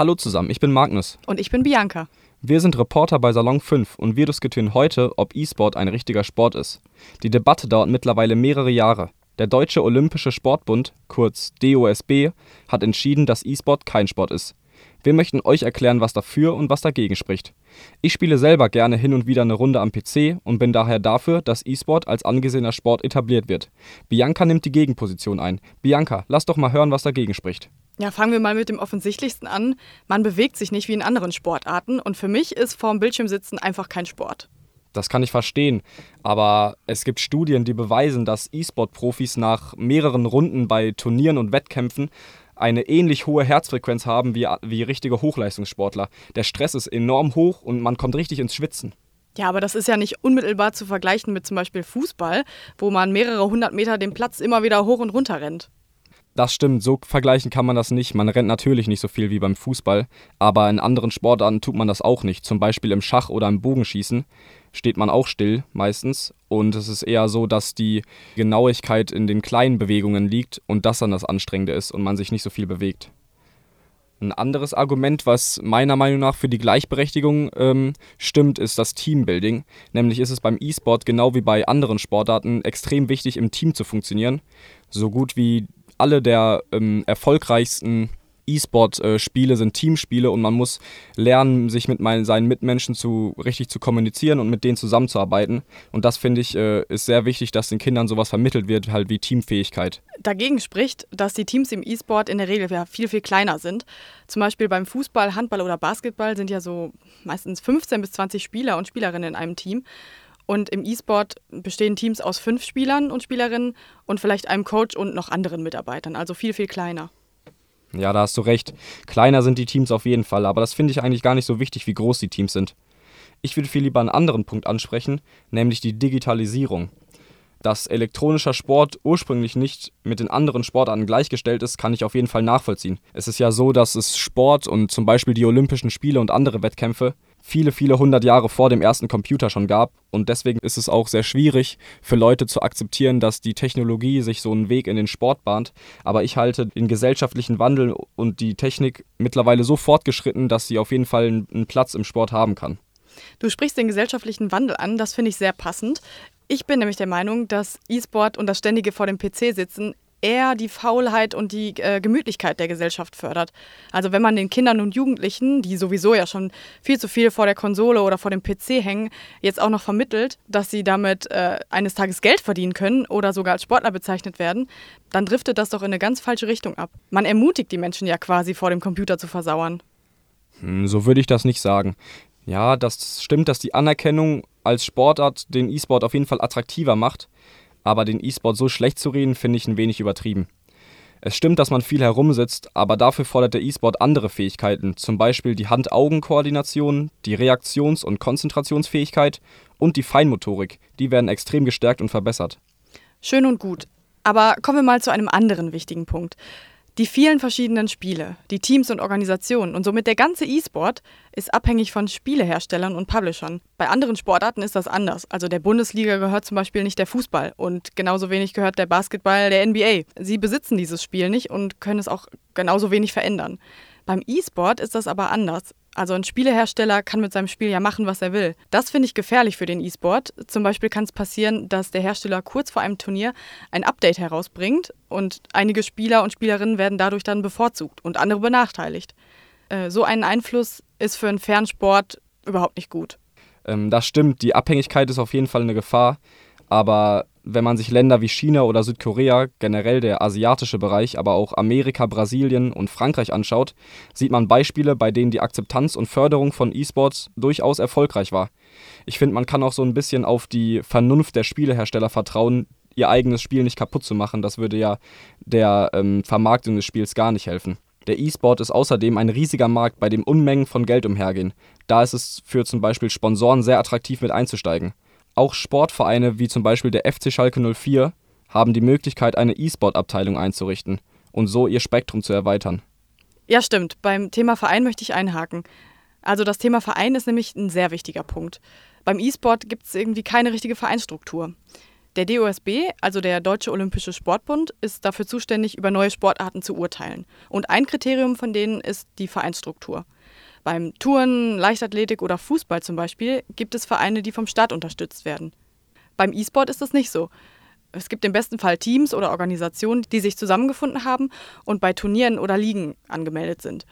Hallo zusammen, ich bin Magnus. Und ich bin Bianca. Wir sind Reporter bei Salon 5 und wir diskutieren heute, ob E-Sport ein richtiger Sport ist. Die Debatte dauert mittlerweile mehrere Jahre. Der Deutsche Olympische Sportbund, kurz DOSB, hat entschieden, dass E-Sport kein Sport ist. Wir möchten euch erklären, was dafür und was dagegen spricht. Ich spiele selber gerne hin und wieder eine Runde am PC und bin daher dafür, dass E-Sport als angesehener Sport etabliert wird. Bianca nimmt die Gegenposition ein. Bianca, lass doch mal hören, was dagegen spricht. Ja, fangen wir mal mit dem offensichtlichsten an. Man bewegt sich nicht wie in anderen Sportarten und für mich ist vorm Bildschirm sitzen einfach kein Sport. Das kann ich verstehen, aber es gibt Studien, die beweisen, dass E-Sport-Profis nach mehreren Runden bei Turnieren und Wettkämpfen eine ähnlich hohe Herzfrequenz haben wie, wie richtige Hochleistungssportler. Der Stress ist enorm hoch und man kommt richtig ins Schwitzen. Ja, aber das ist ja nicht unmittelbar zu vergleichen mit zum Beispiel Fußball, wo man mehrere hundert Meter den Platz immer wieder hoch und runter rennt. Das stimmt, so vergleichen kann man das nicht. Man rennt natürlich nicht so viel wie beim Fußball, aber in anderen Sportarten tut man das auch nicht. Zum Beispiel im Schach oder im Bogenschießen steht man auch still meistens. Und es ist eher so, dass die Genauigkeit in den kleinen Bewegungen liegt und das dann das Anstrengende ist und man sich nicht so viel bewegt. Ein anderes Argument, was meiner Meinung nach für die Gleichberechtigung ähm, stimmt, ist das Teambuilding. Nämlich ist es beim E-Sport genau wie bei anderen Sportarten extrem wichtig, im Team zu funktionieren. So gut wie alle der ähm, erfolgreichsten E-Sport-Spiele sind Teamspiele und man muss lernen, sich mit meinen, seinen Mitmenschen zu, richtig zu kommunizieren und mit denen zusammenzuarbeiten. Und das finde ich äh, ist sehr wichtig, dass den Kindern sowas vermittelt wird, halt wie Teamfähigkeit. Dagegen spricht, dass die Teams im E-Sport in der Regel ja viel, viel kleiner sind. Zum Beispiel beim Fußball, Handball oder Basketball sind ja so meistens 15 bis 20 Spieler und Spielerinnen in einem Team. Und im E-Sport bestehen Teams aus fünf Spielern und Spielerinnen und vielleicht einem Coach und noch anderen Mitarbeitern, also viel, viel kleiner. Ja, da hast du recht. Kleiner sind die Teams auf jeden Fall, aber das finde ich eigentlich gar nicht so wichtig, wie groß die Teams sind. Ich würde viel lieber einen anderen Punkt ansprechen, nämlich die Digitalisierung. Dass elektronischer Sport ursprünglich nicht mit den anderen Sportarten gleichgestellt ist, kann ich auf jeden Fall nachvollziehen. Es ist ja so, dass es Sport und zum Beispiel die Olympischen Spiele und andere Wettkämpfe viele, viele hundert Jahre vor dem ersten Computer schon gab. Und deswegen ist es auch sehr schwierig für Leute zu akzeptieren, dass die Technologie sich so einen Weg in den Sport bahnt. Aber ich halte den gesellschaftlichen Wandel und die Technik mittlerweile so fortgeschritten, dass sie auf jeden Fall einen Platz im Sport haben kann. Du sprichst den gesellschaftlichen Wandel an, das finde ich sehr passend. Ich bin nämlich der Meinung, dass E-Sport und das ständige vor dem PC sitzen eher die Faulheit und die äh, Gemütlichkeit der Gesellschaft fördert. Also wenn man den Kindern und Jugendlichen, die sowieso ja schon viel zu viel vor der Konsole oder vor dem PC hängen, jetzt auch noch vermittelt, dass sie damit äh, eines Tages Geld verdienen können oder sogar als Sportler bezeichnet werden, dann driftet das doch in eine ganz falsche Richtung ab. Man ermutigt die Menschen ja quasi vor dem Computer zu versauern. Hm, so würde ich das nicht sagen. Ja, das stimmt, dass die Anerkennung als Sportart den E-Sport auf jeden Fall attraktiver macht aber den E-Sport so schlecht zu reden, finde ich ein wenig übertrieben. Es stimmt, dass man viel herumsitzt, aber dafür fordert der E-Sport andere Fähigkeiten, zum Beispiel die Hand-Augen-Koordination, die Reaktions- und Konzentrationsfähigkeit und die Feinmotorik. Die werden extrem gestärkt und verbessert. Schön und gut. Aber kommen wir mal zu einem anderen wichtigen Punkt. Die vielen verschiedenen Spiele, die Teams und Organisationen und somit der ganze E-Sport ist abhängig von Spieleherstellern und Publishern. Bei anderen Sportarten ist das anders. Also der Bundesliga gehört zum Beispiel nicht der Fußball und genauso wenig gehört der Basketball der NBA. Sie besitzen dieses Spiel nicht und können es auch genauso wenig verändern. Beim E-Sport ist das aber anders. Also ein Spielehersteller kann mit seinem Spiel ja machen, was er will. Das finde ich gefährlich für den E-Sport. Zum Beispiel kann es passieren, dass der Hersteller kurz vor einem Turnier ein Update herausbringt und einige Spieler und Spielerinnen werden dadurch dann bevorzugt und andere benachteiligt. Äh, so ein Einfluss ist für einen Fernsport überhaupt nicht gut. Ähm, das stimmt, die Abhängigkeit ist auf jeden Fall eine Gefahr, aber wenn man sich Länder wie China oder Südkorea, generell der asiatische Bereich, aber auch Amerika, Brasilien und Frankreich anschaut, sieht man Beispiele, bei denen die Akzeptanz und Förderung von E-Sports durchaus erfolgreich war. Ich finde, man kann auch so ein bisschen auf die Vernunft der Spielehersteller vertrauen, ihr eigenes Spiel nicht kaputt zu machen. Das würde ja der ähm, Vermarktung des Spiels gar nicht helfen. Der E-Sport ist außerdem ein riesiger Markt, bei dem Unmengen von Geld umhergehen. Da ist es für zum Beispiel Sponsoren sehr attraktiv mit einzusteigen. Auch Sportvereine wie zum Beispiel der FC Schalke 04 haben die Möglichkeit, eine E-Sport-Abteilung einzurichten und so ihr Spektrum zu erweitern. Ja, stimmt. Beim Thema Verein möchte ich einhaken. Also das Thema Verein ist nämlich ein sehr wichtiger Punkt. Beim E-Sport gibt es irgendwie keine richtige Vereinsstruktur. Der DOSB, also der Deutsche Olympische Sportbund, ist dafür zuständig, über neue Sportarten zu urteilen. Und ein Kriterium von denen ist die Vereinsstruktur. Beim Touren, Leichtathletik oder Fußball zum Beispiel gibt es Vereine, die vom Staat unterstützt werden. Beim E-Sport ist das nicht so. Es gibt im besten Fall Teams oder Organisationen, die sich zusammengefunden haben und bei Turnieren oder Ligen angemeldet sind.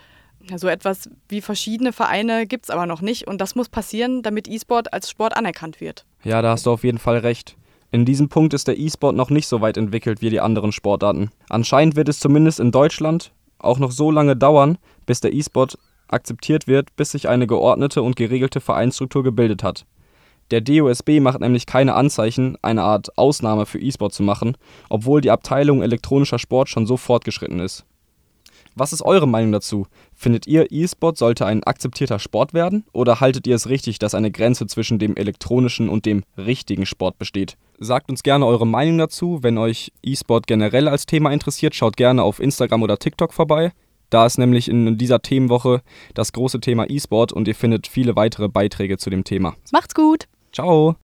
So etwas wie verschiedene Vereine gibt es aber noch nicht und das muss passieren, damit E-Sport als Sport anerkannt wird. Ja, da hast du auf jeden Fall recht. In diesem Punkt ist der E-Sport noch nicht so weit entwickelt wie die anderen Sportarten. Anscheinend wird es zumindest in Deutschland auch noch so lange dauern, bis der E-Sport akzeptiert wird, bis sich eine geordnete und geregelte Vereinsstruktur gebildet hat. Der DOSB macht nämlich keine Anzeichen, eine Art Ausnahme für E-Sport zu machen, obwohl die Abteilung elektronischer Sport schon so fortgeschritten ist. Was ist eure Meinung dazu? Findet ihr, E-Sport sollte ein akzeptierter Sport werden oder haltet ihr es richtig, dass eine Grenze zwischen dem elektronischen und dem richtigen Sport besteht? Sagt uns gerne eure Meinung dazu. Wenn euch E-Sport generell als Thema interessiert, schaut gerne auf Instagram oder TikTok vorbei. Da ist nämlich in dieser Themenwoche das große Thema E-Sport und ihr findet viele weitere Beiträge zu dem Thema. Macht's gut! Ciao!